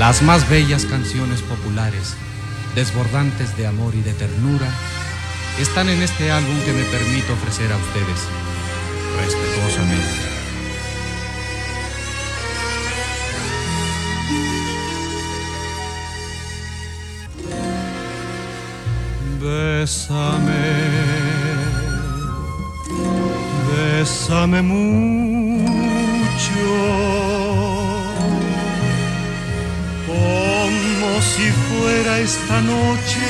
Las más bellas canciones populares, desbordantes de amor y de ternura, están en este álbum que me permito ofrecer a ustedes, respetuosamente. Bésame, bésame mucho si fuera esta noche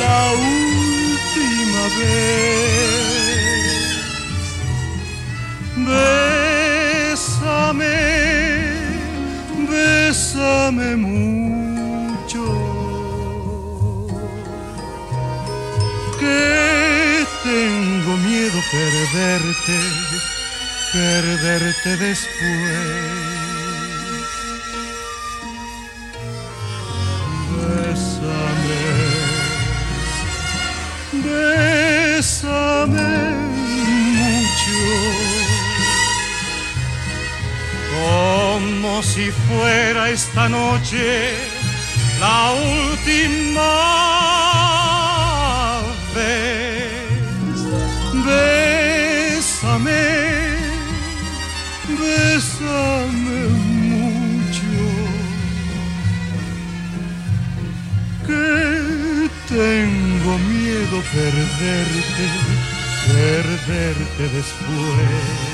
la última vez. Bésame, bésame mucho. Que tengo miedo perderte, perderte después. Si fuera esta noche la última vez. Bésame, bésame mucho, que tengo miedo perderte, perderte después.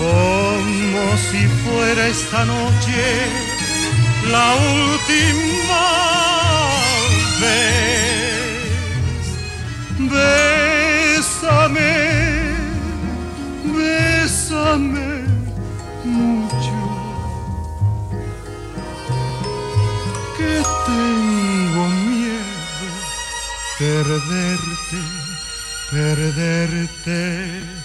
como si fuera esta noche la última vez. Bésame, bésame mucho. que tengo miedo perderte, perderte.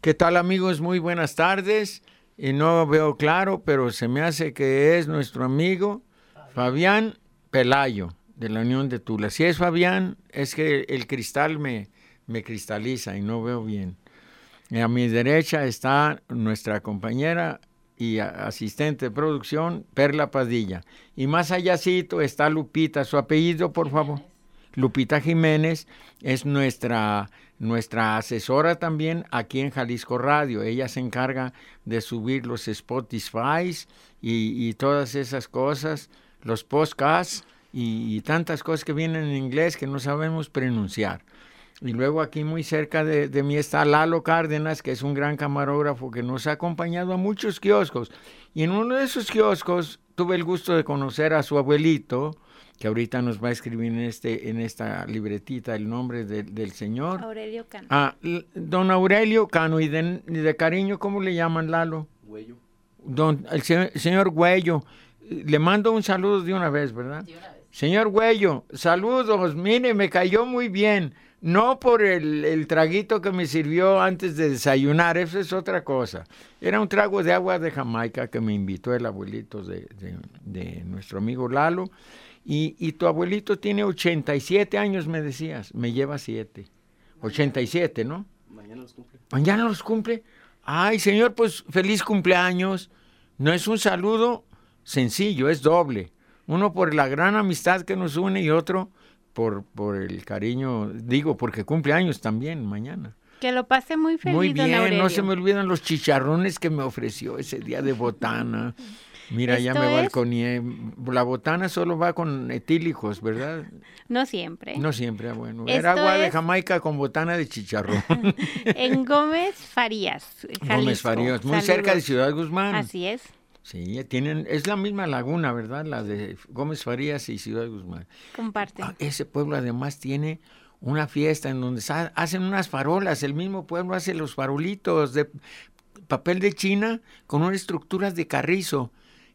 ¿Qué tal amigos? Muy buenas tardes. Y no veo claro, pero se me hace que es nuestro amigo Fabián Pelayo de la Unión de Tula. Si es Fabián, es que el cristal me, me cristaliza y no veo bien. Y a mi derecha está nuestra compañera y asistente de producción, Perla Padilla. Y más allácito está Lupita. Su apellido, por favor. Lupita Jiménez es nuestra, nuestra asesora también aquí en Jalisco Radio. Ella se encarga de subir los Spotify y, y todas esas cosas, los podcasts y, y tantas cosas que vienen en inglés que no sabemos pronunciar. Y luego aquí muy cerca de, de, mí está Lalo Cárdenas, que es un gran camarógrafo que nos ha acompañado a muchos kioscos. Y en uno de esos kioscos tuve el gusto de conocer a su abuelito, que ahorita nos va a escribir en, este, en esta libretita el nombre de, del señor. Aurelio Cano. Ah, don Aurelio Cano, y de, de cariño, ¿cómo le llaman Lalo? Güello. Don, el señor, señor Güello. Le mando un saludo de una vez, ¿verdad? De una vez. Señor Güello, saludos, mire, me cayó muy bien. No por el, el, traguito que me sirvió antes de desayunar, eso es otra cosa. Era un trago de agua de Jamaica que me invitó el abuelito de, de, de nuestro amigo Lalo. Y, y, tu abuelito tiene 87 años, me decías, me lleva 7. 87, ¿no? Mañana los cumple. Mañana los cumple. Ay, señor, pues feliz cumpleaños. No es un saludo sencillo, es doble. Uno por la gran amistad que nos une y otro por, por el cariño, digo, porque cumple años también mañana. Que lo pase muy feliz. Muy don bien, no se me olvidan los chicharrones que me ofreció ese día de botana. Mira, ya me es- balconié. La botana solo va con etílicos, ¿verdad? No siempre. No siempre, ah, bueno. Esto Era agua de es- Jamaica con botana de chicharrón. En Gómez Farías, Gómez. Farías, muy cerca de. Ciudad Guzmán. Así es. Sí, tienen, es la misma laguna, ¿verdad? La de Gómez Farías y Ciudad Guzmán. Comparten. Ah, ese pueblo además tiene una fiesta en donde hacen unas farolas. El mismo pueblo hace los farolitos de papel de China con unas estructuras de carrizo.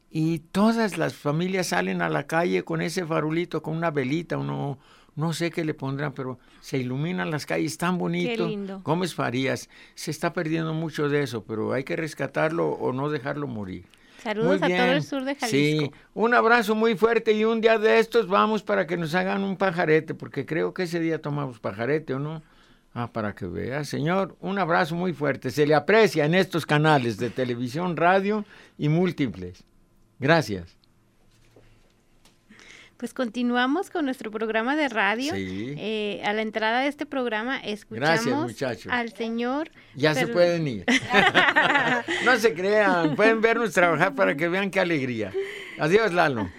Y todas las familias salen a la calle con ese farolito, con una velita, uno, no sé qué le pondrán, pero se iluminan las calles tan bonito. lindo. Gómez Farías, se está perdiendo mucho de eso, pero hay que rescatarlo o no dejarlo morir. Saludos a todo el sur de Jalisco. Sí, un abrazo muy fuerte y un día de estos vamos para que nos hagan un pajarete, porque creo que ese día tomamos pajarete, ¿o no? Ah, para que vea, señor, un abrazo muy fuerte. Se le aprecia en estos canales de televisión, radio y múltiples. Gracias. Pues continuamos con nuestro programa de radio. Sí. Eh, a la entrada de este programa escuchamos muchachos. al señor. Ya se pueden ir. no se crean, pueden vernos trabajar para que vean qué alegría. Adiós, Lalo.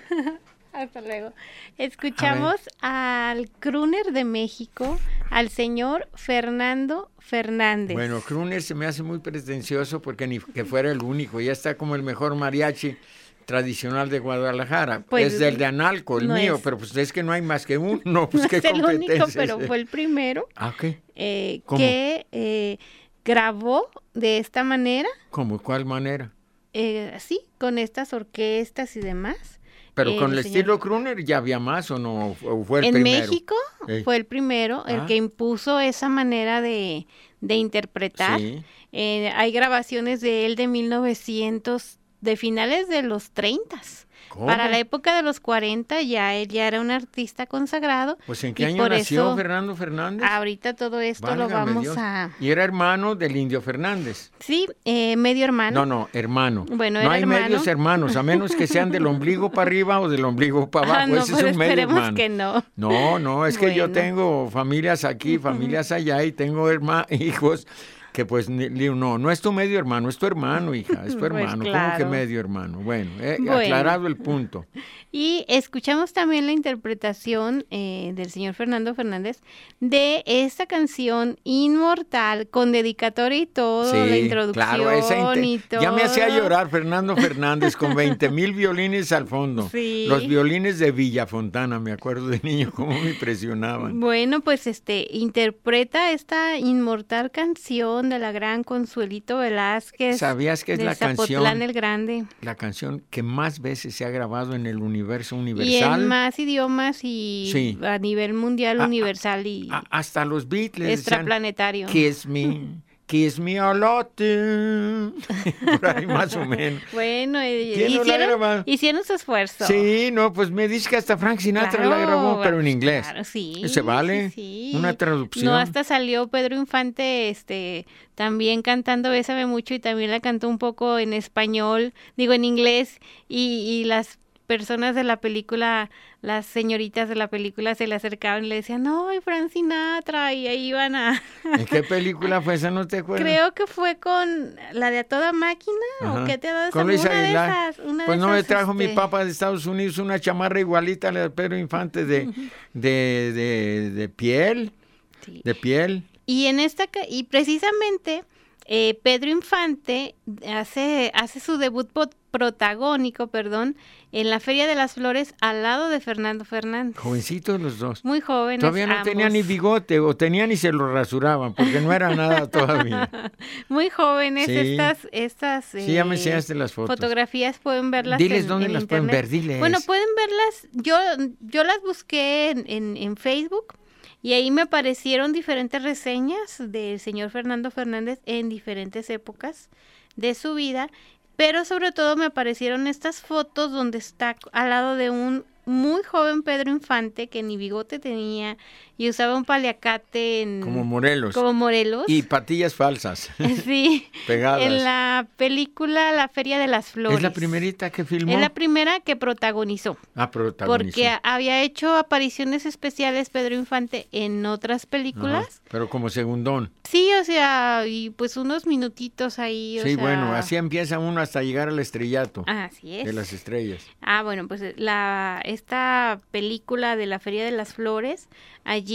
Hasta luego. Escuchamos al crooner de México, al señor Fernando Fernández. Bueno, Kruner se me hace muy pretencioso porque ni que fuera el único, ya está como el mejor mariachi tradicional de Guadalajara. Pues, es del de Analco, el no mío, es. pero pues es que no hay más que uno, pues no qué es el único, pero fue el primero Ah, ¿qué? eh, que eh, grabó de esta manera, ¿Cómo? ¿Cuál manera? eh, así, con estas orquestas y demás. Pero con el estilo Kruner ya había más o no, o fue el en primero. México Ey. fue el primero, el Ah. que impuso esa manera de, de interpretar. Sí. Eh, hay grabaciones de él de 1900, de finales de los 30. ¿Cómo? Para la época de los 40 ya él ya era un artista consagrado. Pues en qué año nació eso Fernando Fernández? Ahorita todo esto lo vamos Dios. a... Y era hermano del Indio Fernández. Sí, eh, medio hermano. No, no, hermano. Bueno, no hay hermano. medios hermanos, a menos que sean del ombligo para arriba o del ombligo para abajo. Ah, no, Ese pues es un medio esperemos hermano. que no. No, no, es que yo tengo familias aquí, familias allá y tengo herma- hijos que pues digo, no, no es tu medio hermano, es tu hermano, hija, es tu Pues hermano. ¿Cómo que medio hermano? Bueno, eh, Bueno. aclarado el punto. Y escuchamos también la interpretación eh, del señor Fernando Fernández de esta canción inmortal con dedicatoria y todo, la introducción claro, esa inte- y todo. ya me hacía llorar Fernando Fernández con 20 mil violines al fondo. Sí. Los violines de Villafontana, me acuerdo de niño, cómo me impresionaban. Bueno, pues este interpreta esta inmortal canción de la gran Consuelito Velázquez. ¿Sabías que es de la Zapotlán canción, el Grande. la canción que más veces se ha grabado en el universo Y universal? en más idiomas y Sí. a nivel mundial, ah, universal y A- hasta los Beatles extraplanetario. Kiss me, kiss me a lot. Por ahí más o menos. Bueno, eh, ¿Quién no la hicieron, hicieron su esfuerzo. Sí, no, pues me dice que hasta Frank Sinatra la grabó, pero en inglés. claro, sí, ¿Se vale? sí, sí. Una traducción. No, hasta salió Pedro Infante este, también cantando Bésame mucho y también la cantó un poco en español, digo en inglés, y, y las personas de la película, las señoritas de la película se le acercaban y le decían, no, Frank Sinatra, y ahí iban a... ¿En qué película fue esa? ¿No te acuerdas? Creo que fue con la de A Toda Máquina, Ajá. o qué te ha dado una de esas, una de Pues no me esas, trajo mi este, papá de Estados Unidos una chamarra igualita a la de Pedro Infante de, de, de, de piel, sí. de piel. Y en esta y precisamente eh, Pedro Infante hace hace su debut protagónico, perdón, en la Feria de las Flores al lado de Fernando Fernández. Jovencitos los dos. Muy jóvenes. Todavía no tenían ni ambos. bigote, o tenían y se lo rasuraban, porque no era nada todavía. Muy jóvenes Sí. estas estas Sí, ya me eh, enseñaste las fotos. Fotografías pueden verlas. Diles en- dónde en las pueden ver, diles. Bueno, pueden verlas. Yo yo las busqué en, en, en Facebook y ahí me aparecieron diferentes reseñas del señor Fernando Fernández en diferentes épocas de su vida, pero sobre todo me aparecieron estas fotos donde está al lado de un muy joven Pedro Infante, que ni bigote tenía y usaba un paliacate en... Como Morelos. Como Morelos. Y patillas falsas. sí. Pegadas. En la película La Feria de las Flores. ¿Es la primerita que filmó? Es la primera que protagonizó. Ah, protagonizó. Porque había hecho apariciones especiales Pedro Infante en otras películas. pero como segundón. Sí, o sea, y pues unos minutitos ahí. sí, bueno, así empieza uno hasta llegar al estrellato. Así es. De las estrellas. Ah, bueno, pues la esta película de la Feria de las Flores, allí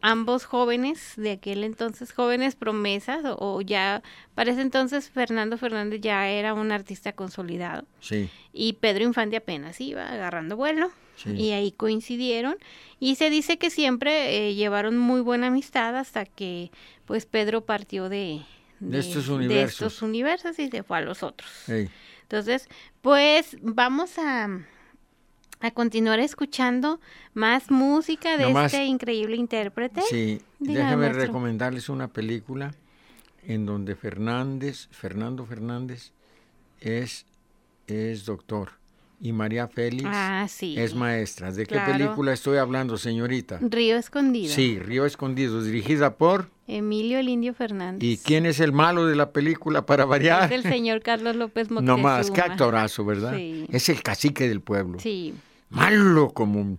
ambos jóvenes, de aquel entonces jóvenes promesas, o, ya, para ese entonces Fernando Fernández ya era un artista consolidado. Sí. Y Pedro Infante apenas iba agarrando vuelo. Y ahí coincidieron. Y se dice que siempre eh, llevaron muy buena amistad hasta que pues Pedro partió de, de, estos universos. universos y se fue a los otros. Entonces, pues vamos a, a continuar escuchando más música de este increíble intérprete. Sí, déjame recomendarles una película en donde Fernández, Fernando Fernández, es, es doctor y María Félix ah, es maestra. ¿De qué película estoy hablando, señorita? Río Escondido. Sí, Río Escondido, dirigida por Emilio el Indio Fernández. ¿Y quién es el malo de la película para variar? Es el señor Carlos López Moctezuma. No más, qué actorazo, ¿verdad? Sí. Es el cacique del pueblo. Sí. Malo como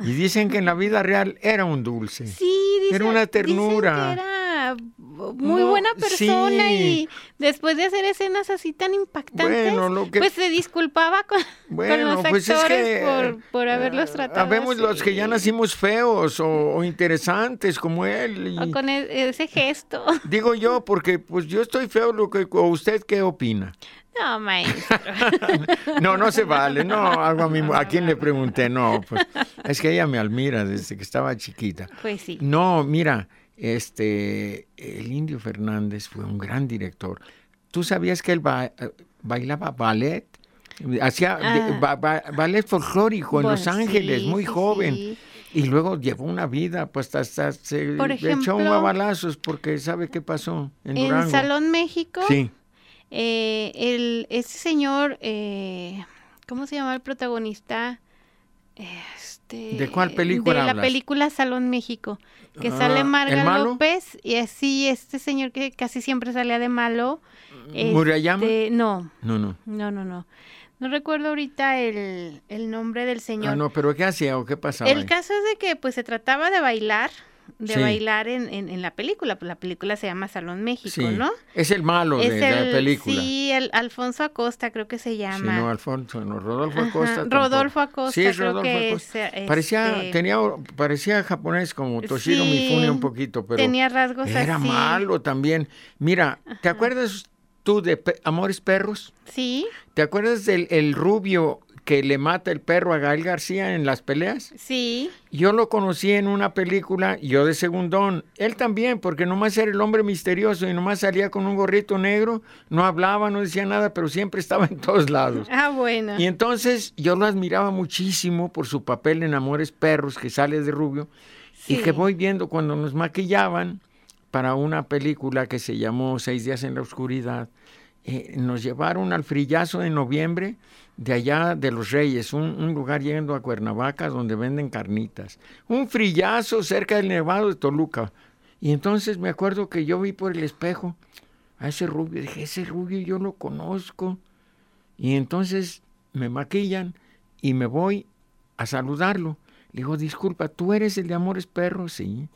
y dicen que en la vida real era un dulce. Sí, dicen, era una ternura. Dicen que era muy buena persona y después de hacer escenas así tan impactantes, pues se disculpaba con, los pues actores por, por, haberlos tratado. Habemos los que ya nacimos feos o, interesantes como él. o con e, ese gesto. Digo yo, porque pues yo estoy feo, lo que, o usted qué opina. No, maestro. no, no se vale. No, algo a, mí, a quién le pregunté. No, pues es que ella me admira desde que estaba chiquita. Pues sí. No, mira, este, el Indio Fernández fue un gran director. ¿Tú sabías que él bailaba ballet? Hacía ah. ballet folclórico en Los Ángeles, muy joven. Y luego llevó una vida, pues hasta se echó un balazos porque sabe qué pasó en Durango. En Salón México. Sí eh, el, ese señor, eh, ¿cómo se llama el protagonista? Este, ¿De cuál película? De la película Salón México, que ah, sale Marga López y así este señor que casi siempre salía de malo. ¿Murayama? Este, no. No, no. No, no, no. No recuerdo ahorita el, el nombre del señor. Ah, no, pero ¿qué hacía o qué pasaba? El caso es de que pues se trataba de bailar de bailar en, en, la película. Pues la película se llama Salón México, ¿no? Es el malo de, la película. Sí, el Alfonso Acosta creo que se llama. Sí, no, Alfonso, no, Rodolfo Acosta. Rodolfo Acosta. Sí, Rodolfo Acosta. parecía, este tenía, parecía japonés como Toshiro Mifune un poquito, pero tenía rasgos era malo también. Mira, ¿te acuerdas tú de Amores Perros? Sí. ¿Te acuerdas del el rubio que le mata el perro a Gael García en las peleas. Sí. Yo lo conocí en una película, yo de segundón. Él también, porque nomás era el hombre misterioso y nomás salía con un gorrito negro, no hablaba, no decía nada, pero siempre estaba en todos lados. Ah, bueno. Y entonces yo lo admiraba muchísimo por su papel en Amores Perros, que sale de rubio, y que voy viendo cuando nos maquillaban para una película que se llamó Seis días en la oscuridad. Eh, nos llevaron al frillazo de noviembre de allá de los Reyes, un, lugar yendo a Cuernavaca donde venden carnitas. Un frillazo cerca del Nevado de Toluca. Y entonces me acuerdo que yo vi por el espejo a ese rubio. Dije, ese rubio yo lo conozco. Y entonces me maquillan y me voy a saludarlo. Le digo, disculpa, ¿tú eres el de Amores Perros? Sí.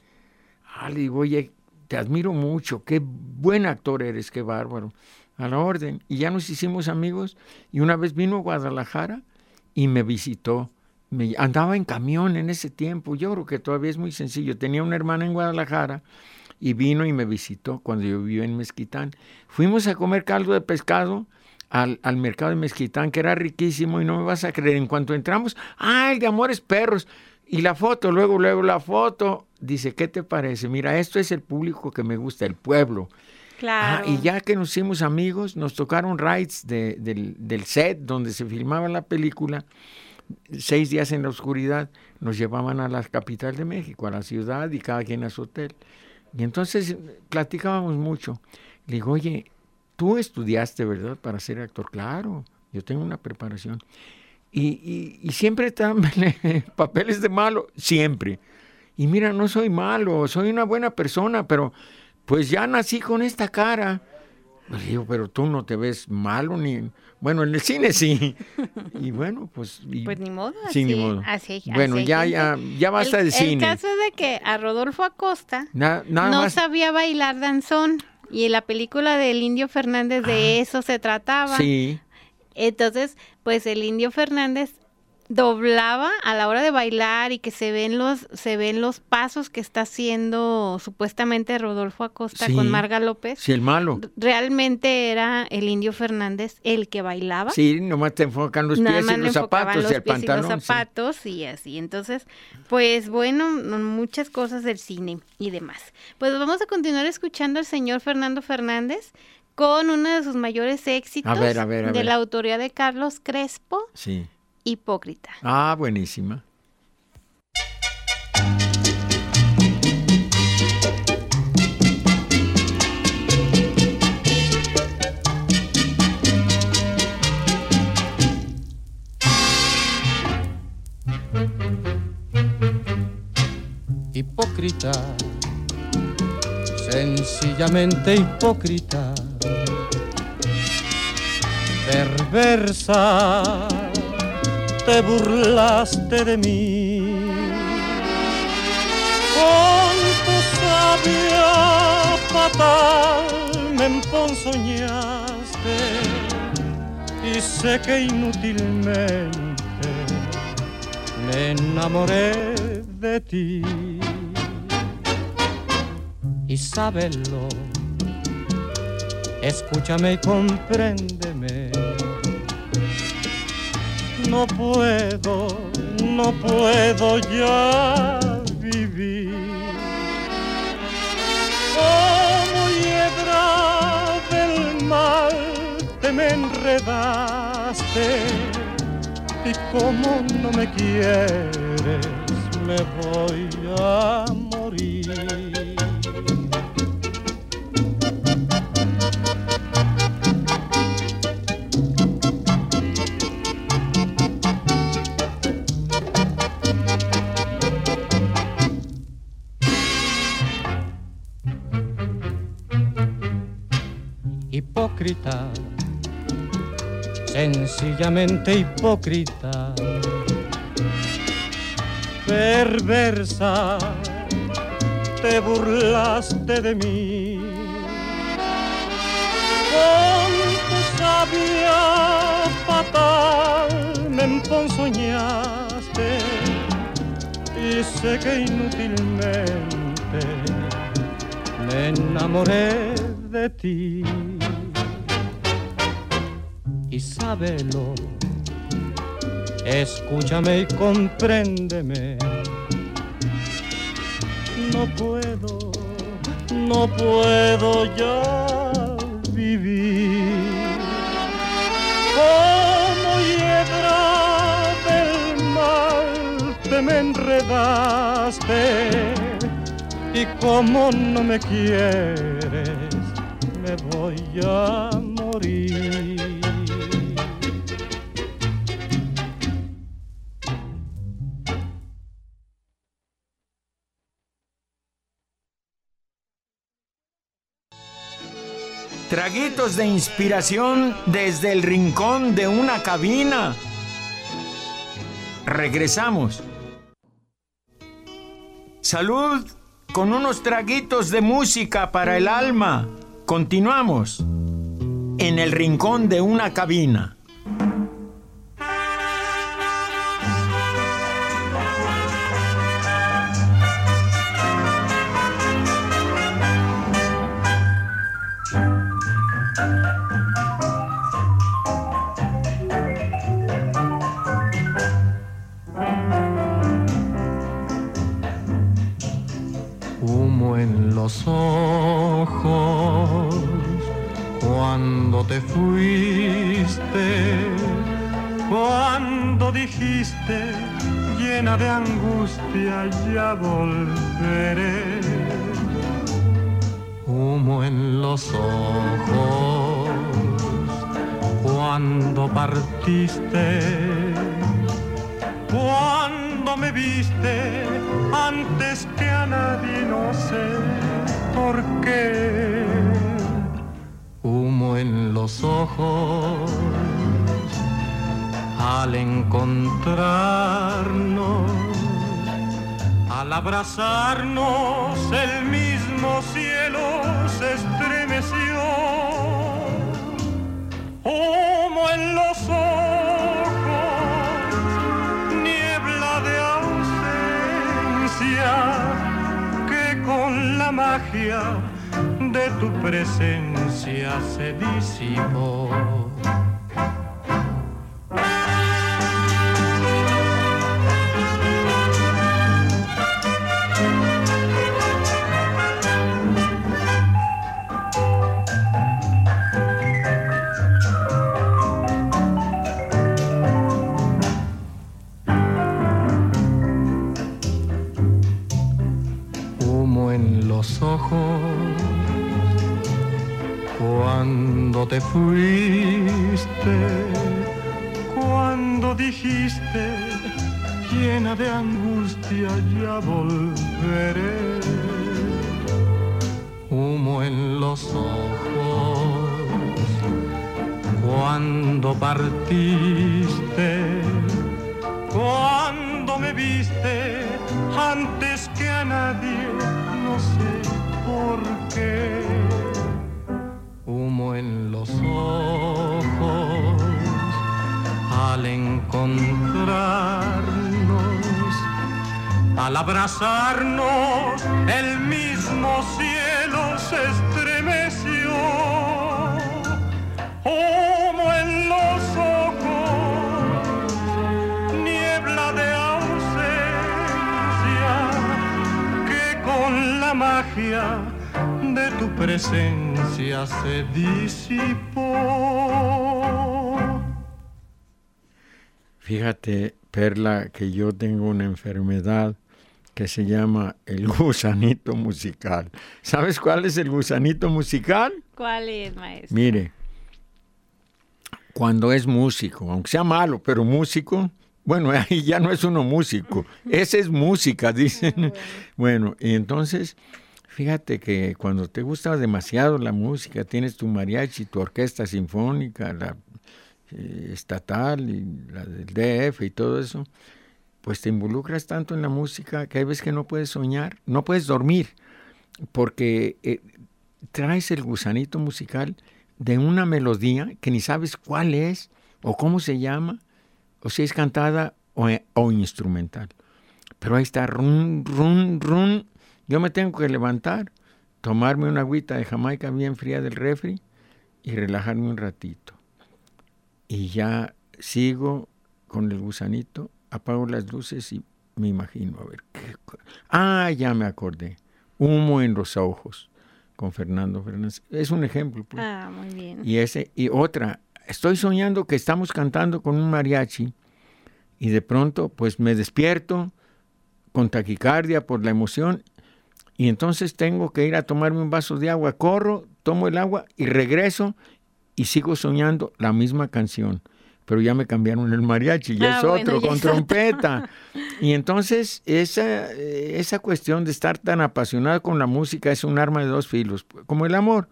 Ah, le digo, oye, te admiro mucho, qué buen actor eres, qué bárbaro a la orden. Y ya nos hicimos amigos y una vez vino a Guadalajara y me visitó. Me, andaba en camión en ese tiempo, yo creo que todavía es muy sencillo. Tenía una hermana en Guadalajara y vino y me visitó cuando yo vivía en Mezquitán. Fuimos a comer caldo de pescado al, al, mercado de Mezquitán, que era riquísimo y no me vas a creer. En cuanto entramos, ¡ah, el de Amores Perros! Y la foto, luego, luego la foto. Dice, ¿qué te parece? Mira, esto es el público que me gusta, el pueblo. Claro. y ya que nos hicimos amigos, nos tocaron rides del, set donde se filmaba la película. Seis días en la oscuridad nos llevaban a la capital de México, a la ciudad y cada quien a su hotel. Y entonces platicábamos mucho. Le digo, oye, tú estudiaste, ¿verdad? Para ser actor. Claro, yo tengo una preparación. y, y, siempre están papeles de malo, siempre. Y mira, no soy malo, soy una buena persona, pero pues ya nací con esta cara. Pues digo, pero tú no te ves malo ni... Bueno, en el cine sí. Y bueno, pues... pues ni modo, así, ni modo. bueno, ya, ya, ya basta el, de cine. El caso es de que a Rodolfo Acosta no sabía bailar danzón. Y en la película del Indio Fernández de ah. eso se trataba. Sí. Entonces, pues el Indio Fernández doblaba a la hora de bailar y que se ven los se ven los pasos que está haciendo supuestamente Rodolfo Acosta con Marga López. Sí, el malo. Realmente era el Indio Fernández el que bailaba. Sí, nomás te enfocan los pies y los zapatos y el pantalón. los zapatos y así. Entonces, pues bueno, muchas cosas del cine y demás. Pues vamos a continuar escuchando al señor Fernando Fernández con uno de sus mayores éxitos de la autoría de Carlos Crespo. Sí hipócrita. Ah, buenísima. Hipócrita, sencillamente hipócrita, perversa te burlaste de mí. Con tu sabia fatal me emponzoñaste y sé que inútilmente me enamoré de ti. Y sábelo, escúchame y compréndeme no puedo, no puedo ya vivir. Como hiedra del mal te me enredaste y como no me quieres me voy a morir. Hipócrita, perversa, te burlaste de mí. Con tu sabia fatal me emponzoñaste y sé que inútilmente me enamoré de ti Escúchame y compréndeme. No puedo, no puedo ya vivir. Como hiedra del mal te me enredaste y como no me quieres me voy a De inspiración desde el rincón de una cabina. Regresamos. Salud con unos traguitos de música para el alma. Continuamos en el rincón de una cabina. Abrazarnos, el mismo cielo se estremeció. Humo en los ojos, niebla de ausencia, que con la magia de tu presencia se disipó. Fíjate, Perla, que yo tengo una enfermedad que se llama el gusanito musical. ¿Sabes cuál es el gusanito musical? ¿Cuál es, maestro? Mire, cuando es músico, aunque sea malo, pero músico, bueno, ahí ya no es uno músico, esa es música, dicen. Bueno, y entonces, fíjate que cuando te gusta demasiado la música, tienes tu mariachi, tu orquesta sinfónica, la eh, estatal y la del DF y todo eso, pues te involucras tanto en la música que hay veces que no puedes soñar, no puedes dormir, porque eh, traes el gusanito musical de una melodía que ni sabes cuál es o cómo se llama, o si es cantada o, o instrumental. Pero ahí está, run, run, run. Yo me tengo que levantar, tomarme una agüita de Jamaica bien fría del refri y relajarme un ratito. Y ya sigo con el gusanito, apago las luces y me imagino, a ver, ¿qué? ah, ya me acordé, humo en los ojos, con Fernando Fernández. Es un ejemplo. pues. Ah, muy bien. Y, ese, y otra, estoy soñando que estamos cantando con un mariachi y de pronto pues me despierto con taquicardia por la emoción y entonces tengo que ir a tomarme un vaso de agua, corro, tomo el agua y regreso y sigo soñando la misma canción. Pero ya me cambiaron el mariachi, ya Ah, es bueno, otro, ya con trompeta. Y entonces esa, eh, esa cuestión de estar tan apasionado con la música es un arma de dos filos, como el amor,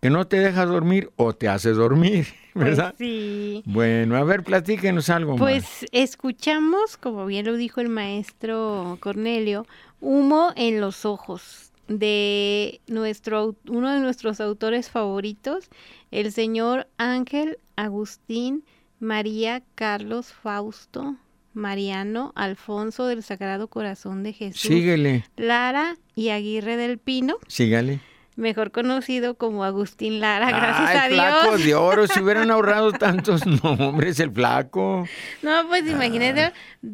que no te deja dormir o te hace dormir, Pues ¿verdad? sí. Bueno, a ver, platíquenos algo más. Pues escuchamos, como bien lo dijo el maestro Cornelio, Humo en los ojos de nuestro uno de nuestros autores favoritos, el señor Ángel Agustín María Carlos Fausto Mariano Alfonso del Sagrado Corazón de Jesús Síguele, Lara y Aguirre del Pino, sígale. Mejor conocido como Agustín Lara, gracias a flaco Dios. de oro, si hubieran ahorrado tantos nombres, el flaco. No, pues imagínate,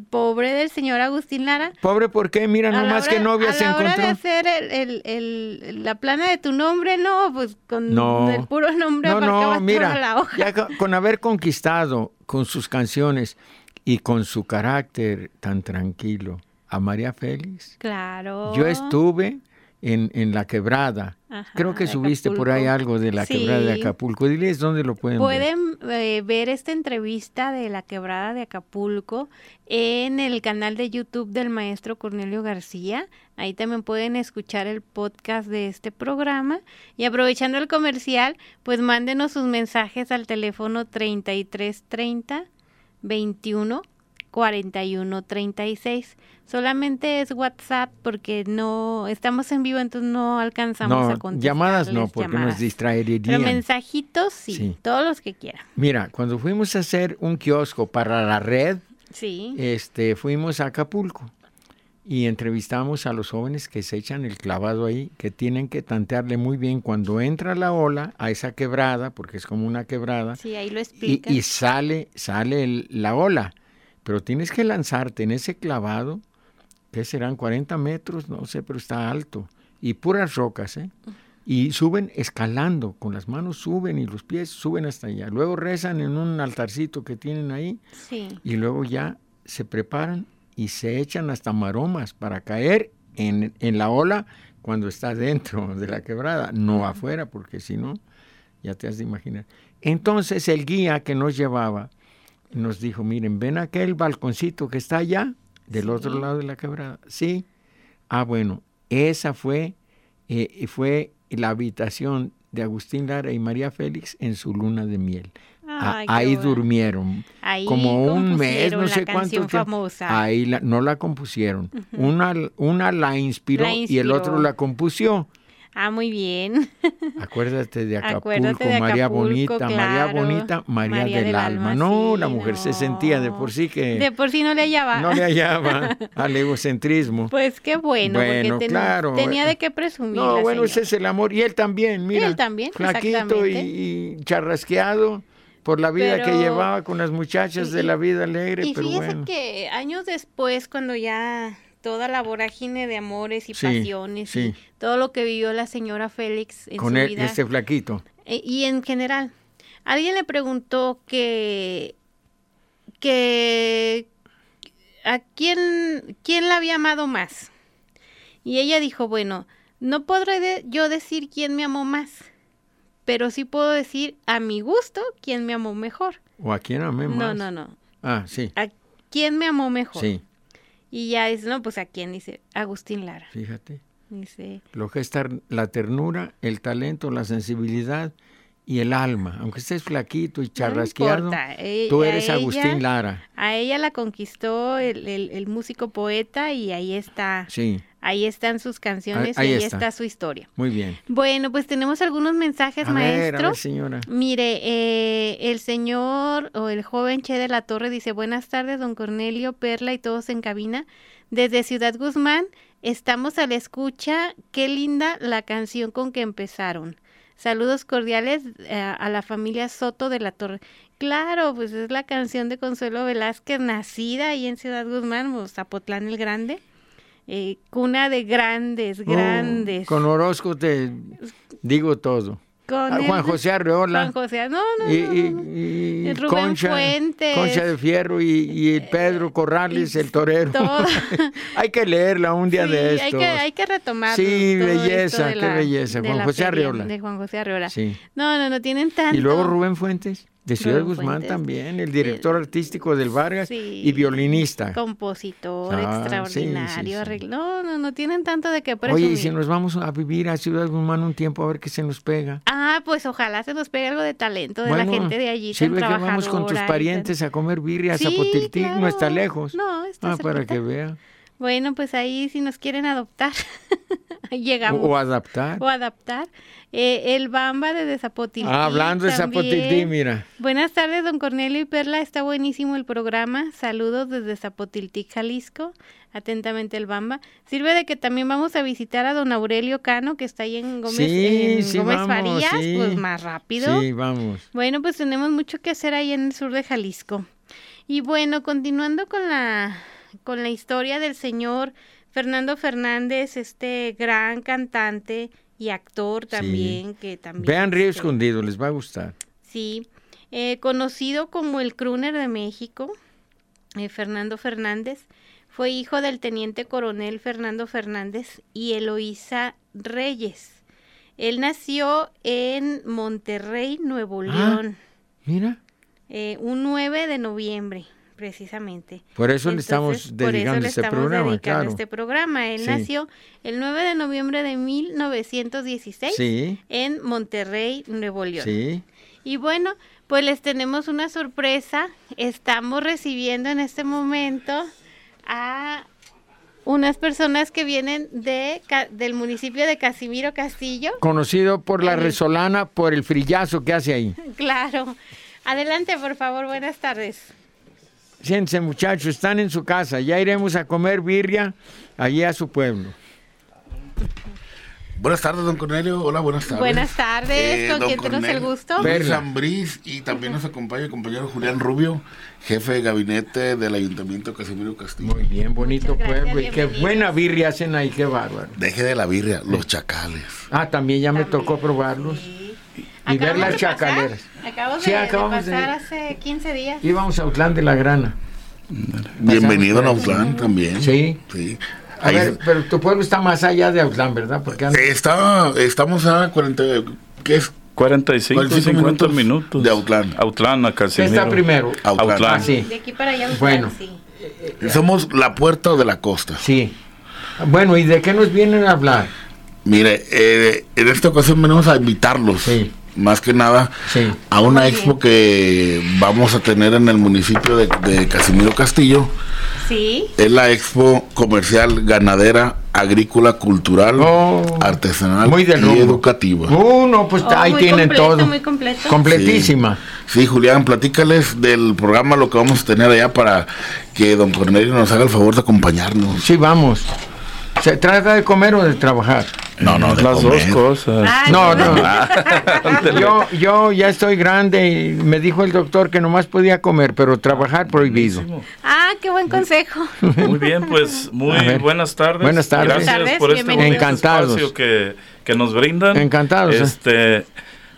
pobre del señor Agustín Lara. Pobre, ¿por qué? Mira, nomás que novia a se la hora de encontró. hacer el, el- el- la plana de tu nombre, no, pues con No. el puro nombre No, no, toda mira, la hoja. ya co- con haber conquistado con sus canciones y con su carácter tan tranquilo a María Félix, Claro. yo estuve en, en la quebrada. Ajá, Creo que subiste por ahí algo de la quebrada de. Acapulco. Diles dónde lo pueden, ver. Pueden eh, ver esta entrevista de la quebrada de Acapulco en el canal de YouTube del maestro Cornelio García. Ahí también pueden escuchar el podcast de este programa. Y aprovechando el comercial, pues mándenos sus mensajes al teléfono 3330 21 41 36. Solamente es WhatsApp porque no estamos en vivo, entonces no alcanzamos a contestar. llamadas no, porque nos Pero distraerían. mensajitos sí, Sí. todos los que quieran. Mira, cuando fuimos a hacer un kiosco para la red, Sí. este, fuimos a Acapulco y entrevistamos a los jóvenes que se echan el clavado ahí, que tienen que tantearle muy bien cuando entra la ola a esa quebrada, porque es como una quebrada, Sí, ahí lo y, y sale, sale el- la ola. Pero tienes que lanzarte en ese clavado, que serán 40 metros, no sé, pero está alto. Y puras rocas, ¿eh? Y suben escalando, con las manos suben y los pies suben hasta allá. Luego rezan en un altarcito que tienen ahí Sí. y luego ya se preparan y se echan hasta maromas para caer en, en la ola cuando está dentro de la quebrada, no afuera, porque si no, ya te has de imaginar. Entonces el guía que nos llevaba nos dijo, miren, ven aquel balconcito que está allá, del otro lado de la quebrada. Sí. Ah, bueno, esa fue, eh, fue la habitación de Agustín Lara y María Félix en su luna de miel. Ay, ahí bueno. durmieron. Ahí como un mes, no sé cuánto canción tiempo. famosa. Ahí la- no la compusieron. una, una la inspiró, La y el otro la compusió. Ah, muy bien. Acuérdate de Acapulco, Acuérdate de María Acapulco, Bonita, María claro. Bonita, María, María del, del alma. alma, No, sí, la mujer se no. sentía de por sí que De por sí no le hallaba. no le hallaba al egocentrismo. Pues qué bueno, Bueno, porque ten- claro, tenía eh. de qué presumir. No, bueno, ese señora. es el amor. Y él también, mira. él también, Flaquito y, y charrasqueado por la vida que Pero- llevaba con las muchachas de y- la vida alegre, Y pero fíjese bueno. que años después, cuando ya toda la vorágine de amores y Sí, pasiones sí. Todo lo que vivió la señora Félix en Con su vida. este flaquito. e- y en general, alguien le preguntó que que a quién quién la había amado más. Y ella dijo bueno no podré de- yo decir quién me amó más pero sí puedo decir a mi gusto quién me amó mejor. ¿O a quién amé más? no no no. Ah, sí, a quién me amó mejor. Sí, y ya es no pues a quién dice Agustín Lara. Fíjate. Lo que es la ternura, el talento, la sensibilidad y el alma. Aunque estés flaquito y charrasqueado, e- tú eres Agustín ella- Lara. A ella la conquistó el, el- el músico poeta y ahí está, Sí, ahí están sus canciones Ahí- y ahí está. está. su historia. muy bien. Bueno, pues tenemos algunos mensajes, A ver, a maestro. ver, señora. Mire, eh, el señor o el joven Che de la Torre dice, buenas tardes, don Cornelio, Perla y todos en cabina. Desde Ciudad Guzmán estamos a la escucha. Qué linda la canción con que empezaron. Saludos cordiales eh, a la familia Soto de la Torre. Claro, pues es la canción de Consuelo Velázquez, nacida ahí en Ciudad Guzmán, o Zapotlán el Grande. Eh, cuna de grandes, Oh, grandes. con Orozco te digo todo. Con Ah, Juan José Arreola. Juan José, no, no, y, y- y Rubén Concha, Fuentes. Concha de Fierro y, y Pedro Corrales, el torero. hay que leerla un día Sí, de hay estos. que, hay que retomar. Sí, todo esto belleza, de qué la- belleza. Juan José Arreola. De Juan José Arreola. Sí. No, no, no tienen tanto. Y luego Rubén Fuentes, de Ciudad Rubén Guzmán Fuentes. también, el director artístico del Vargas Sí. y violinista. Compositor Ah, extraordinario. sí, sí. No, no, no tienen tanto de qué presumir. Oye, y si nos vamos a vivir a Ciudad Guzmán un tiempo a ver qué se nos pega. Ah, pues ojalá se nos pegue algo de talento de la Bueno, gente de allí. Sirve que vamos con tus parientes a comer birria a Zapotiltic, no claro. está lejos. No, está Ah, para cerquita. que vea. Bueno, pues ahí si nos quieren adoptar, llegamos. O, o adaptar. o adaptar. Eh, el Bamba de Zapotiltic. Ah, hablando de mira. Buenas tardes, don Cornelio y Perla. Está buenísimo el programa. Saludos desde Zapotiltic, Jalisco. Atentamente el Bamba. Sirve de que también vamos a visitar a don Aurelio Cano, que está ahí en Gómez, Sí, en sí, Gómez vamos, Farías. sí. Pues más rápido. Sí, vamos. Bueno, pues tenemos mucho que hacer ahí en el sur de Jalisco. Y bueno, continuando con la, con la historia del señor Fernando Fernández, este gran cantante y actor también, que también... Vean Río este, Escondido, les va a gustar. Sí, eh, conocido como el crooner de México, eh, Fernando Fernández, fue hijo del teniente coronel Fernando Fernández y Eloísa Reyes. Él nació en Monterrey, Nuevo Ah. León, Mira, eh, un 9 de noviembre, precisamente. por eso le estamos dedicando le este estamos programa, dedicando claro. este programa. Él Sí. nació el 9 de noviembre de 1916 Sí, en Monterrey, Nuevo León. sí. Y bueno, pues les tenemos una sorpresa. Estamos recibiendo en este momento a unas personas que vienen de, del municipio de Casimiro Castillo. Conocido por la resolana, por el frillazo que hace ahí. Claro. Adelante, por favor. Buenas tardes. Siéntense muchachos, están en su casa. Ya iremos a comer birria allí a su pueblo. Buenas tardes, don Cornelio. Hola, buenas tardes. Buenas tardes. Eh, ¿Con don quién tenemos el Cornelio, gusto? Luis y también nos acompaña el compañero Julián Rubio, jefe de gabinete del Ayuntamiento de Casimiro Castillo. Muy bien, bonito Muchas gracias, pueblo. Y qué buena birria hacen ahí, qué bárbaro. Deje de la birria, los chacales. Ah, también ya me tocó probarlos. Y ver las pasar- Sí, de, acabamos de- pasar hace 15 días. Íbamos a Autlán de la Grana. Bienvenido a. Nautlán también. Sí. Sí. A Ahí ver, pero tu pueblo está más allá de Autlán, ¿verdad? Porque está, estamos a 40, ¿qué es? 45, 45 50 minutos minutos. de Autlán. Autlán a ¿Qué Casimiro. está primero? Autlán. Autlán. Ah, sí. De aquí para allá. Bueno. sí. Somos la puerta de la costa. Sí. Bueno, ¿y de qué nos vienen a hablar? Mire, eh, en esta ocasión venimos a invitarlos, Sí. Más que nada, Sí. a una Muy expo bien. que vamos a tener en el municipio de, de Casimiro Castillo. Sí. Es la expo comercial, ganadera, agrícola, cultural, Oh. artesanal Muy del y educativa. Uh, no, pues Oh, ahí tienen completo, todo. muy completo. Completísima. Sí, Julián, platícales del programa, lo que vamos a tener allá para que don Cornelio nos haga el favor de acompañarnos. Sí, vamos. ¿Se trata de comer o de trabajar? No, no, de Las comer. dos cosas. Ay, No, no. Yo, yo ya estoy grande y me dijo el doctor que nomás podía comer, pero trabajar prohibido. Ah, qué buen consejo. Muy bien, pues muy buenas tardes. Buenas tardes. Gracias Buenas tardes, por este Encantados. espacio que, que nos brindan. Encantados, ¿eh?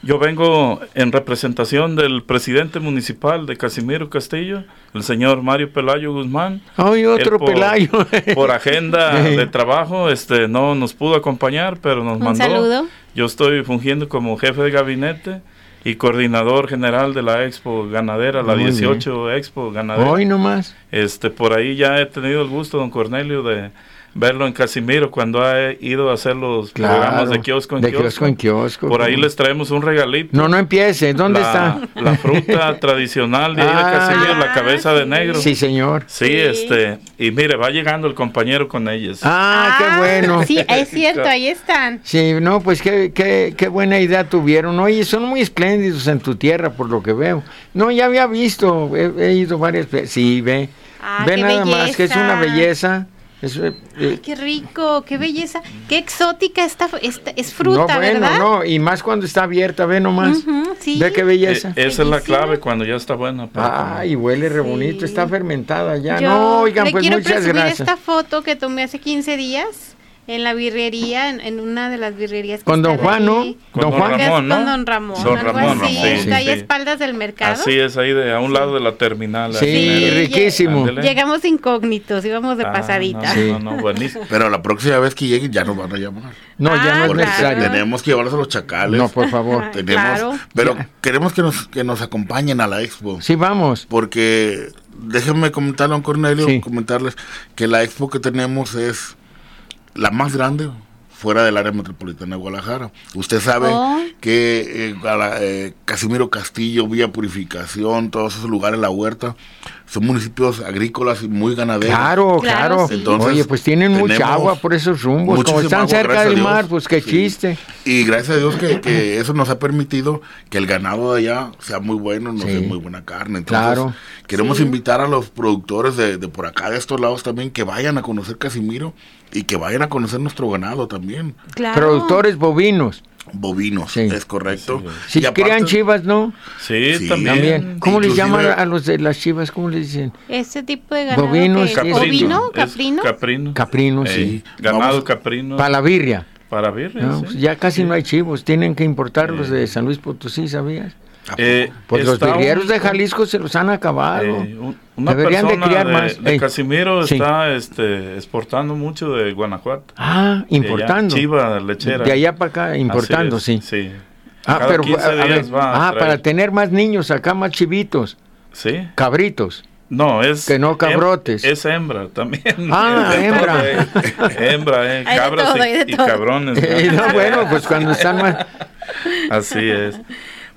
Yo vengo en representación del presidente municipal de Casimiro Castillo, el señor Mario Pelayo Guzmán. Ay, otro por- Pelayo. Por agenda de trabajo, este, no nos pudo acompañar, pero nos Un mandó. saludo. Yo estoy fungiendo como jefe de gabinete y coordinador general de la Expo Ganadera, la Muy bien. 18 Expo Ganadera. Hoy nomás. Este, por ahí ya he tenido el gusto, don Cornelio, de verlo en Casimiro cuando ha ido a hacer los Claro. programas de kiosco en de kiosco. kiosco en kiosco. Por ahí les traemos un regalito. No, no empiece. ¿Dónde la, está? La fruta tradicional de ahí de Ah. Casimiro, la cabeza de negro. Sí, señor. Sí, Sí. este, y mire, va llegando el compañero con ellos. Ah, qué bueno. Sí, es cierto, ahí están. Sí, no, pues qué, qué, qué buena idea tuvieron. Oye, son muy espléndidos en tu tierra, por lo que veo. No, ya había visto, he, he ido varias veces. Sí, ve. Ah, ve qué nada más que es una belleza. Es, eh, eh, Qué rico, qué belleza, qué exótica esta, esta es fruta, no, bueno, ¿verdad? no, y más cuando está abierta, ve nomás. Ujú, sí. Ve qué Eh, belleza. esa es la clave cuando ya está buena. para comer. Ay, huele re Sí. bonito, está fermentada ya. Yo no, oigan, le pues quiero muchas gracias. esta foto que tomé hace 15 días en la birrería, en, en una de las birrerías. que Con don Juan, ¿no? Con Don Juan. Ramón, ¿no? Con don Ramón. Don algo Ramón, así, sí, está ahí sí. a espaldas del mercado. Así es, ahí de a un lado de la terminal. Sí, mero. riquísimo. Ándele. Llegamos incógnitos, íbamos de Ah, pasadita. No, no, no, buenísimo. Pero la próxima vez que lleguen ya nos van a llamar. No, ya Ah, no es claro. necesario. tenemos que llevarlos a los chacales. No, por favor. Ah, tenemos, claro. Pero queremos que nos, que nos acompañen a la expo. Sí, vamos. Porque déjenme comentarle a don Cornelio, Sí. comentarles que la expo que tenemos es la más grande fuera del área metropolitana de Guadalajara. Usted sabe Oh. que eh, eh, Casimiro Castillo, Villa Purificación, todos esos lugares, la huerta, son municipios agrícolas y muy ganaderos. Claro, Claro, claro. sí. Entonces, Oye, pues tienen mucha agua por esos rumbos. Como están agua, cerca del mar, pues qué Sí. chiste. Y gracias a Dios que, que eso nos ha permitido que el ganado de allá sea muy bueno, nos Sí. dé muy buena carne. Entonces, Claro. queremos Sí. invitar a los productores de, de por acá, de estos lados también, que vayan a conocer Casimiro y que vayan a conocer nuestro ganado también. Claro. Productores bovinos. Bovinos, Sí. es correcto. Si Y aparte- crían chivas, ¿no? Sí, Sí. también. También. ¿Cómo les Inclusive- llaman a los de las chivas? ¿Cómo les dicen? Ese tipo de ganado Bovinos, que es Caprino. caprino. Caprino. Caprino, Ey, sí. Ganado Vamos- caprino. Para la birria. Para birria, ¿no? sí. Ya casi no hay chivos. Tienen que importarlos de San Luis Potosí, ¿sabías? ¿A Eh? Pues los un- de Jalisco se los han acabado. eh, un, Una Deberían de persona criar de, más. de. Casimiro Sí. está este, exportando mucho de Guanajuato. Ah, De importando. Chiva lechera. De allá para acá, importando, Así sí. es, Sí. Ah, Cada pero 15 a ver, días va a ah, para tener más niños acá, más chivitos, Sí. cabritos. No, es. Que no hem- cabrotes. Es hembra también. Ah, Es de hembra. todo, eh. hembra, eh. De Cabras todo, y, de y cabrones. Eh, no, bueno, pues cuando están más... Así es. Oye,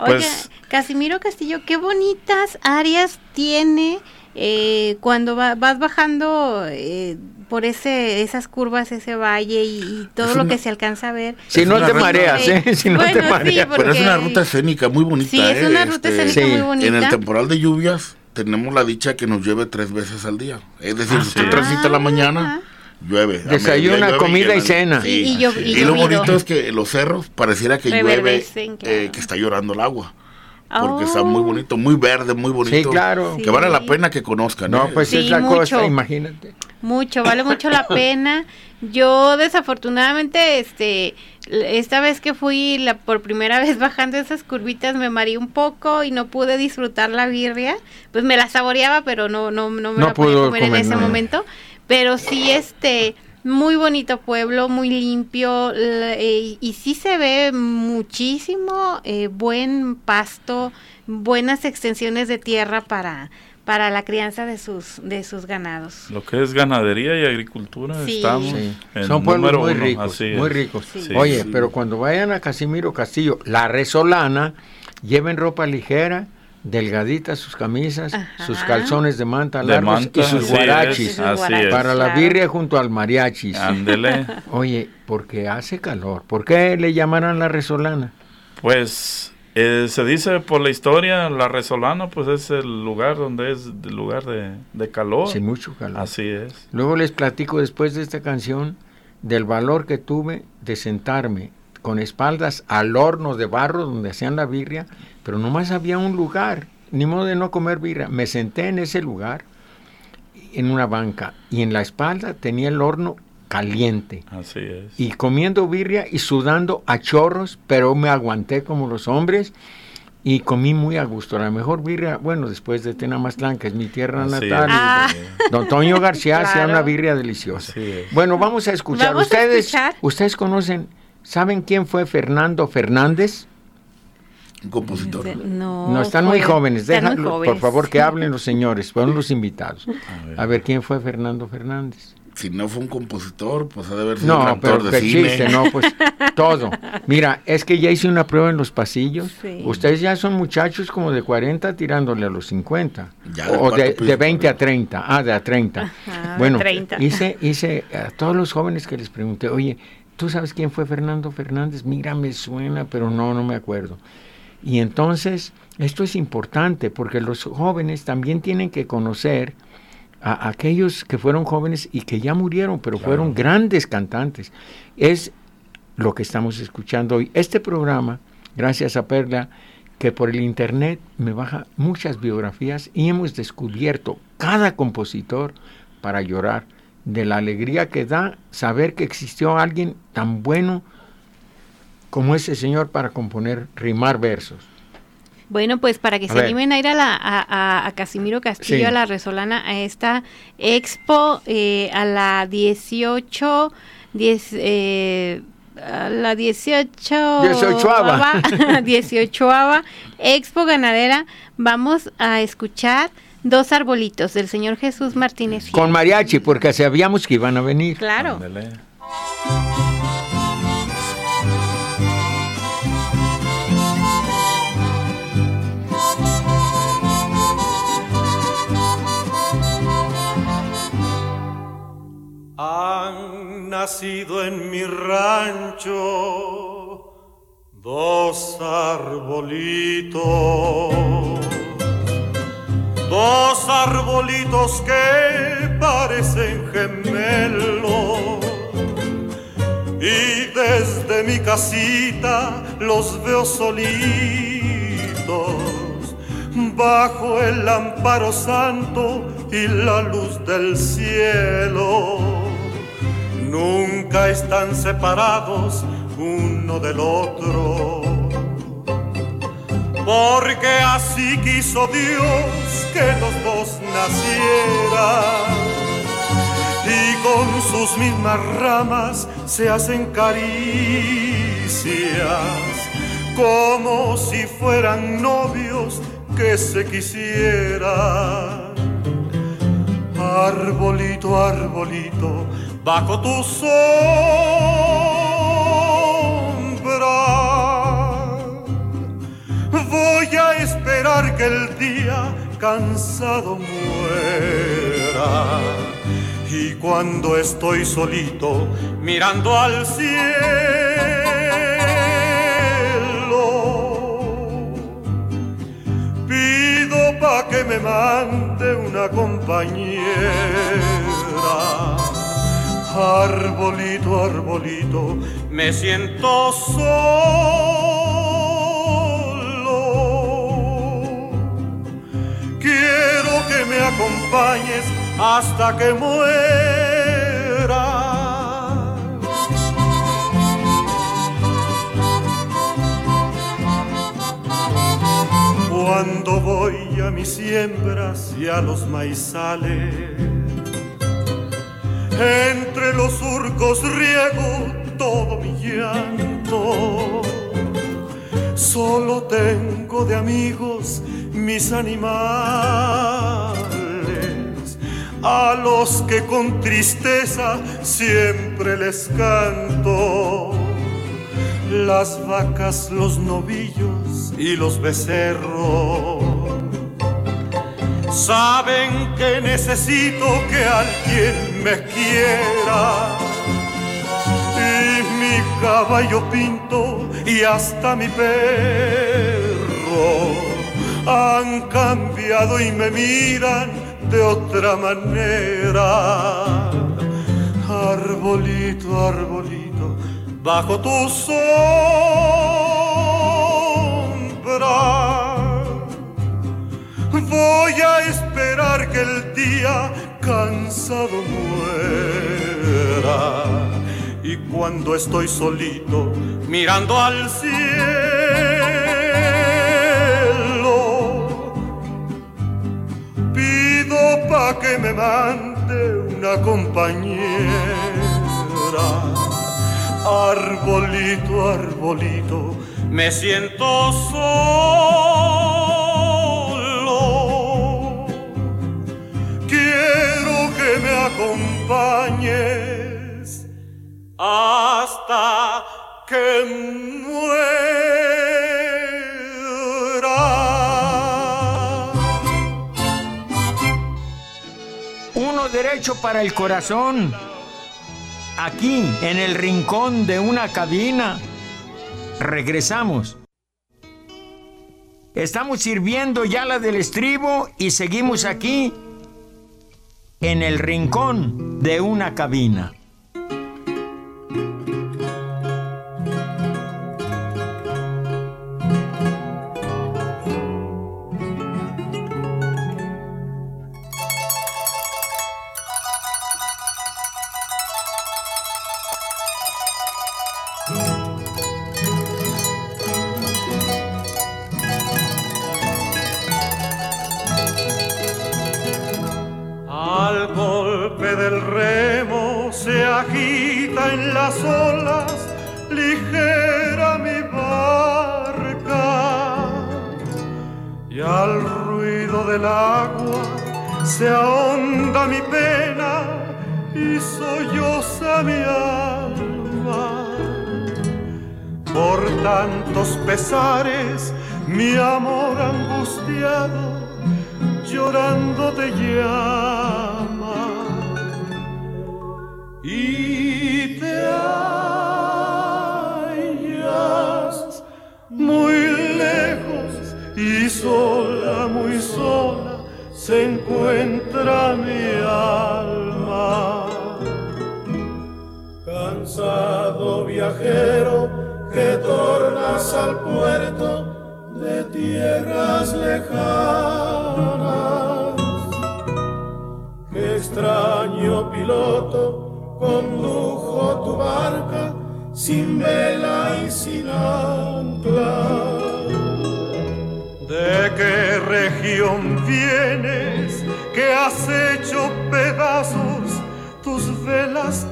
Pues- Casimiro Castillo, qué bonitas áreas tiene eh, cuando va- vas bajando eh, por ese esas curvas, ese valle y, y todo Es lo una- que se alcanza a ver. Si Es no te mareas, ¿eh? Si no Bueno, te sí, mareas. porque- Pero es una ruta escénica muy bonita. Sí, es ¿eh? una ruta Este, escénica Sí. muy bonita. En el temporal de lluvias tenemos la dicha que nos llueve tres veces al día. Es decir, si usted transita la Ah. mañana, llueve. Desayuna, llueve comida y la- cena. Sí. Y- y llo- y Y lo bonito es que los cerros pareciera que llueve, eh, que está llorando el agua. Porque Oh. está muy bonito, muy verde, muy bonito. Sí, claro. Que vale la pena que conozcan. No, ¿eh? pues Sí, es la mucho. costa, imagínate. Mucho, vale mucho la pena. Yo desafortunadamente, este, esta vez que fui la por primera vez bajando esas curvitas me mareé un poco y no pude disfrutar la birria. Pues me la saboreaba, pero no, no, no me No la podía comer en ese no. momento. Pero sí, este, muy bonito pueblo, muy limpio eh, y sí se ve muchísimo eh, buen pasto, buenas extensiones de tierra para para la crianza de sus de sus ganados. Lo que es ganadería y agricultura, Sí. estamos Sí. en Son pueblos número muy uno, ricos, así muy es. ricos. Sí. Oye, Sí. pero cuando vayan a Casimiro Castillo, la resolana, lleven ropa ligera, delgadita sus camisas, Ajá. sus calzones de manta De largos manta, y sus guarachis así es. para la birria junto al mariachis. Ándele. Oye, porque hace calor. ¿Por qué le llamarán la resolana? Pues eh, se dice por la historia, la Resolana pues es el lugar donde es el lugar de, de calor. Sin mucho calor. Así es. Luego les platico después de esta canción del valor que tuve de sentarme con espaldas al horno de barro donde hacían la birria, pero nomás había un lugar, ni modo de no comer birria. Me senté en ese lugar, en una banca, y en la espalda tenía el horno caliente. Así es. Y comiendo birria y sudando a chorros, pero me aguanté como los hombres y comí muy a gusto. La mejor birria, bueno, después de Tenamaztlán, que es mi tierra Así natal. es. Ah. Don Toño García hacía Claro. una birria deliciosa. Así es. Bueno, vamos a escuchar. Vamos a ustedes, escuchar. ustedes conocen, ¿saben quién fue Fernando Fernández? Un compositor. No, No, están muy jóvenes. están muy Déjalo, por favor, que hablen los señores, fueron los invitados. A ver. A ver, ¿quién fue Fernando Fernández? Si no fue un compositor, pues ha de haber sido un No, actor pero de qué cine. chiste, no, pues todo. Mira, es que ya hice una prueba en los pasillos. Sí. Ustedes ya son muchachos como de 40 tirándole a los 50. Ya, o de, de 20 a para 30. Ah, de a 30. Ajá, de bueno, 30. hice hice a todos los jóvenes que les pregunté, oye, ¿tú sabes quién fue Fernando Fernández? Mira, me suena, pero no, no me acuerdo. Y entonces, esto es importante porque los jóvenes también tienen que conocer a aquellos que fueron jóvenes y que ya murieron, pero fueron grandes cantantes. Es lo que estamos escuchando hoy. Este programa, gracias a Perla, que por el internet me baja muchas biografías y hemos descubierto cada compositor para llorar de la alegría que da saber que existió alguien tan bueno como ese señor para componer, rimar versos. Bueno, pues para que A se ver. animen a ir a, la, a, a- a Casimiro Castillo, Sí. a la Resolana, a esta expo, eh, a la 18, 10, eh, a la 18... 18ava. 18ava Expo Ganadera, vamos a escuchar Dos Arbolitos del señor Jesús Martínez. Con mariachi, porque sabíamos que iban a venir. Claro. Han nacido en mi rancho dos arbolitos, dos arbolitos que parecen gemelos. Y desde mi casita los veo solitos, bajo el amparo santo y la luz del cielo nunca están separados uno del otro. Porque así quiso Dios que los dos nacieran y con sus mismas ramas se hacen caricias como si fueran novios que se quisieran. Arbolito, arbolito, bajo tu sombra, voy a esperar que el día cansado muera. Y cuando estoy solito mirando al cielo, pido pa' que me mande una compañera. Arbolito, arbolito, me siento solo. Quiero que me acompañes hasta que muera. Cuando voy a mis siembras y a los maizales, entre los surcos riego todo mi llanto. Solo tengo de amigos mis animales, a los que con tristeza siempre les canto. Las vacas, los novillos y los becerros saben que necesito que alguien me quiera. Y mi caballo pinto y hasta mi perro han cambiado y me miran de otra manera. Arbolito, arbolito, bajo tu sombra Voy a esperar que el día cansado muera. Y cuando estoy solito mirando al cielo, pido pa' que me mande una compañera. Arbolito, arbolito, me siento solo. Que me acompañes hasta que muera. Uno derecho para el corazón. Aquí, en el rincón de una cabina. Regresamos. Estamos sirviendo ya la del estribo y seguimos aquí en el rincón de una cabina.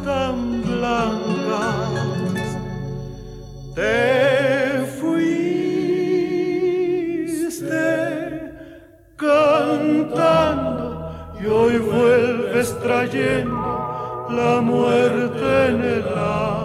Tan blancas. Te fuiste cantando y hoy vuelves trayendo la muerte en el alma.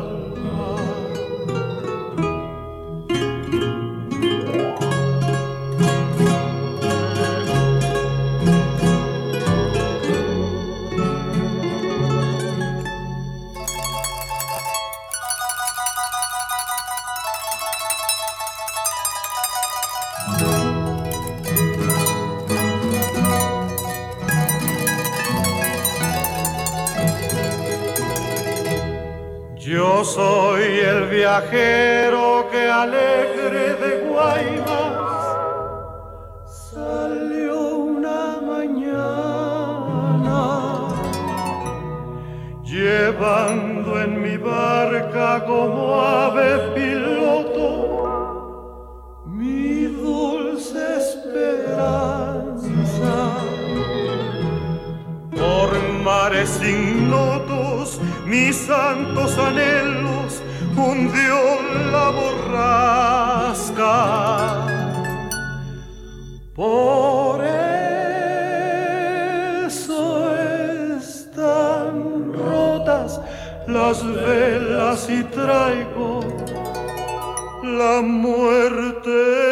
El viajero que alegre de Guaymas salió una mañana llevando en mi barca como ave piloto mi dulce esperanza. Por mares ignotos mis santos anhelos hundió la borrasca. Por eso están rotas las velas y traigo la muerte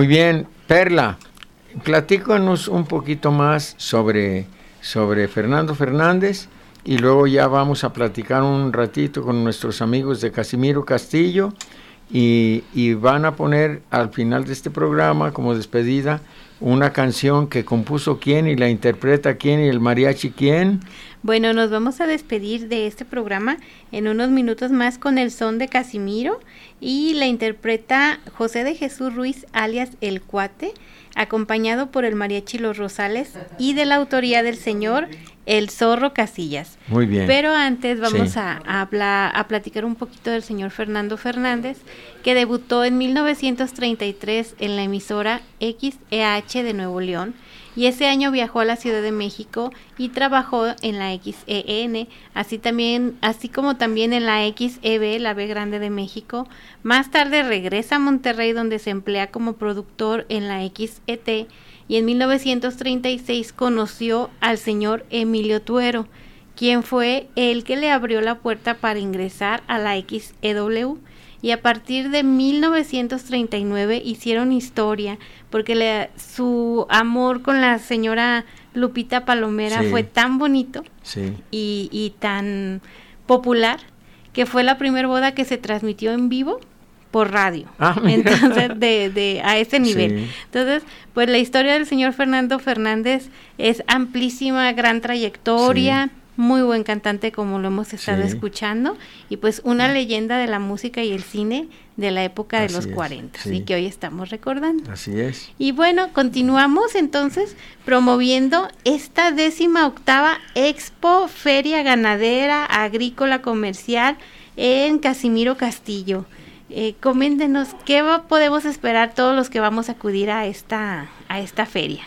Muy bien, Perla, platícanos un poquito más sobre, sobre Fernando Fernández y luego ya vamos a platicar un ratito con nuestros amigos de Casimiro Castillo y, y van a poner al final de este programa como despedida una canción que compuso quién y la interpreta quién y el mariachi quién. Bueno, nos vamos a despedir de este programa en unos minutos más con el son de Casimiro y la interpreta José de Jesús Ruiz alias El Cuate, acompañado por el mariachi Los Rosales y de la autoría del señor El Zorro Casillas. Muy bien. Pero antes vamos a, hablar, a platicar un poquito del señor Fernando Fernández, que debutó en 1933 en la emisora XEH de Nuevo León y ese año viajó a la Ciudad de México y trabajó en la XEN, así también, así como también en la XEB, la B Grande de México. Más tarde regresa a Monterrey donde se emplea como productor en la XET y en 1936 conoció al señor Emilio Tuero, quien fue el que le abrió la puerta para ingresar a la XEW y a partir de 1939 hicieron historia porque le, su amor con la señora Lupita Palomera fue tan bonito y, y, tan popular que fue la primera boda que se transmitió en vivo por radio. Ah, Entonces, de, de, a ese nivel. Entonces, pues la historia del señor Fernando Fernández es amplísima, gran trayectoria muy buen cantante como lo hemos estado escuchando y pues una leyenda de la música y el cine de la época de los 40 y que hoy estamos recordando. Así es. Y bueno, continuamos entonces promoviendo esta décima octava Expo Feria Ganadera Agrícola Comercial en Casimiro Castillo. Eh, coméntenos qué podemos esperar todos los que vamos a acudir a esta, a esta feria.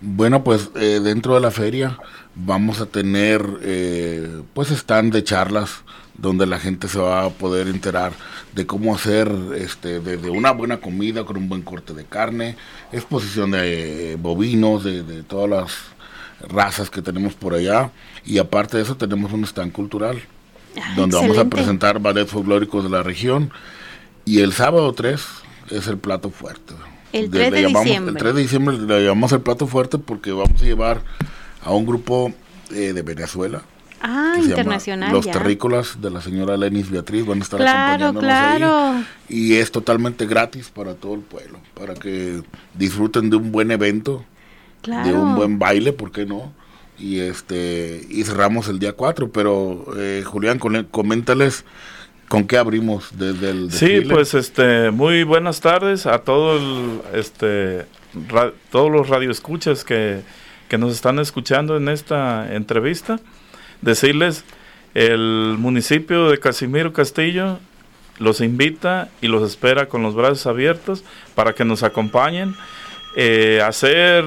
Bueno, pues eh, dentro de la feria vamos a tener eh, pues stand de charlas donde la gente se va a poder enterar de cómo hacer este desde una buena comida con un buen corte de carne, exposición de bovinos, de, todas las razas que tenemos por allá y aparte de eso tenemos un stand cultural ah, donde vamos a presentar ballet folclóricos de la región y el sábado 3 es el plato fuerte. El 3 de, diciembre. El 3 de diciembre le llamamos el plato fuerte porque vamos a llevar a un grupo eh, de Venezuela. Ah, internacional. Los terrícolas de la señora Lenis Beatriz van a estar claro, claro. Y es totalmente gratis para todo el pueblo, para que disfruten de un buen evento, de un buen baile, ¿por qué no? Y este y cerramos el día 4, pero eh, Julián, coméntales ¿Con qué abrimos desde el Sí, pues este, muy buenas tardes a todo el, este, todos los radioescuchas que, que nos están escuchando en esta entrevista. Decirles, el municipio de Casimiro Castillo los invita y los espera con los brazos abiertos para que nos acompañen eh, hacer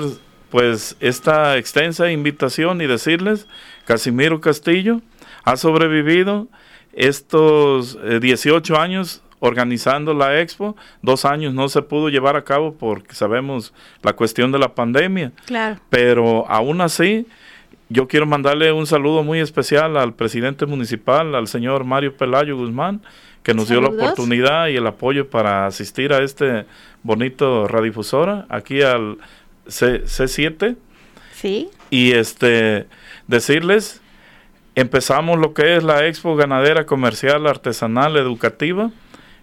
pues esta extensa invitación y decirles, Casimiro Castillo ha sobrevivido estos 18 eh, años organizando la expo, dos años no se pudo llevar a cabo porque sabemos la cuestión de la pandemia. Claro. Pero aún así, yo quiero mandarle un saludo muy especial al presidente municipal, al señor Mario Pelayo Guzmán, que nos dio la oportunidad y el apoyo para asistir a este bonito radiodifusora aquí al C C7. Sí. Y este decirles empezamos lo que es la Expo Ganadera Comercial Artesanal Educativa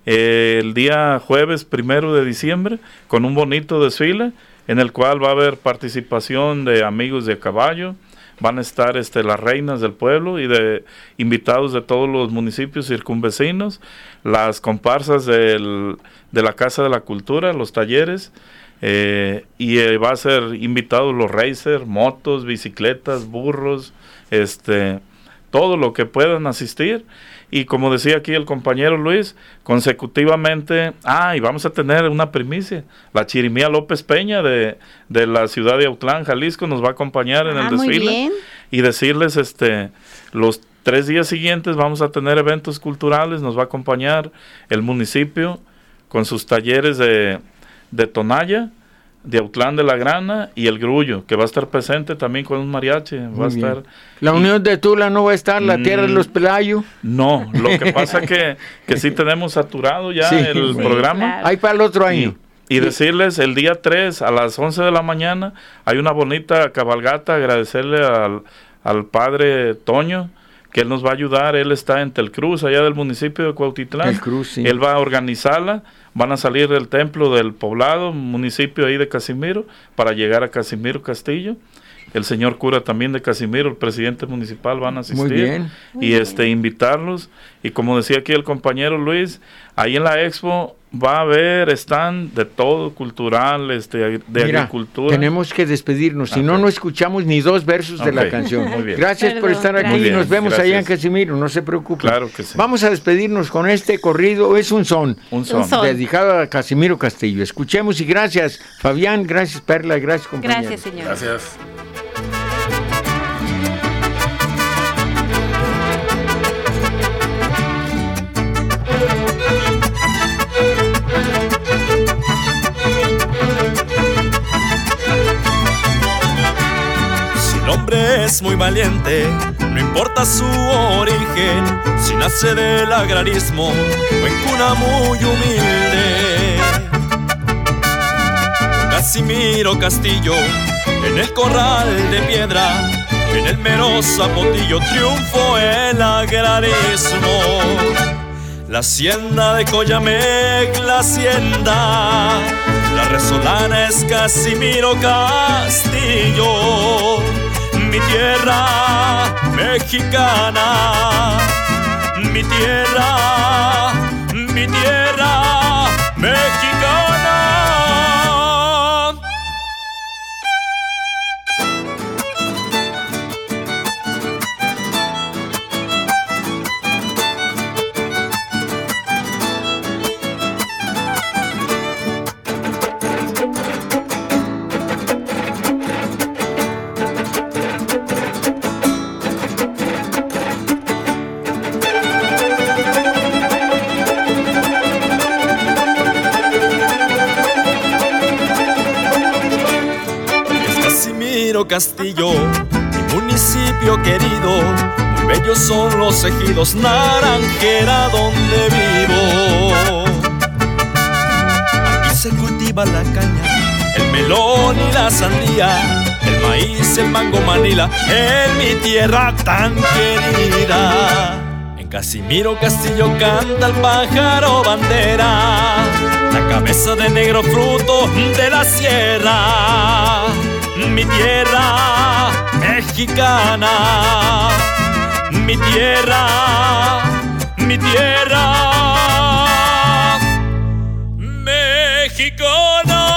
el día jueves primero de diciembre con un bonito desfile en el cual va a haber participación de amigos de caballo, van a estar este, las reinas del pueblo y de invitados de todos los municipios circunvecinos, las comparsas del, de la Casa de la Cultura, los talleres, eh, y eh, va a ser invitados los racers, motos, bicicletas, burros, este, todo lo que puedan asistir. Y como decía aquí el compañero Luis, consecutivamente, ah, y vamos a tener una primicia. La Chirimía López Peña de, de la ciudad de Autlán, Jalisco, nos va a acompañar en el ah, desfile. Y decirles, este, los tres días siguientes vamos a tener eventos culturales, nos va a acompañar el municipio con sus talleres de, de Tonalla de Autlán de la Grana y el Grullo, que va a estar presente también con un mariachi. va a estar, la Unión de Tula no va a estar, la Tierra de los mm, Pelayos. No, lo que pasa que, que sí tenemos saturado ya el programa. Hay para el otro año. Y, decirles, el día 3 a las 11 de la mañana hay una bonita cabalgata, agradecerle al, al padre Toño, que él nos va a ayudar, él está en Telcruz, allá del municipio de Cuautitlán. Él va a organizarla van a salir del templo del poblado, municipio ahí de Casimiro, para llegar a Casimiro Castillo. El señor cura también de Casimiro, el presidente municipal van a asistir y este invitarlos. Y como decía aquí el compañero Luis, ahí en la expo va a haber stand de todo cultural, este, de agricultura. Tenemos que despedirnos, si no, no escuchamos ni dos versos de la canción. Gracias por estar aquí y nos vemos allá en Casimiro, no se preocupe. Claro que sí. Vamos a despedirnos con este corrido, es un son, un son, dedicado a Casimiro Castillo. Escuchemos y gracias, Fabián, gracias Perla, gracias compañero. Gracias, señor. Gracias. Hombre es muy valiente, no importa su origen, si nace del agrarismo o en cuna muy humilde. Casimiro Castillo, en el corral de piedra, en el mero zapotillo triunfó el agrarismo. La hacienda de Coyamec, la hacienda, la resolana es Casimiro Castillo mi tierra mexicana, mi tierra, mi tierra Castillo, mi municipio querido. Muy bellos son los ejidos, Naranjera donde vivo. Aquí se cultiva la caña, el melón y la sandía, el maíz, el mango manila, en mi tierra tan querida. En Casimiro Castillo canta el pájaro bandera, la cabeza de negro fruto de la sierra mi tierra mexicana, mi tierra, mi tierra mexicana.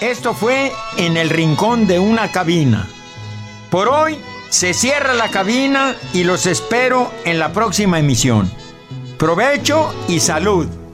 Esto fue en el rincón de una cabina. Por hoy se cierra la cabina y los espero en la próxima emisión. Provecho y salud.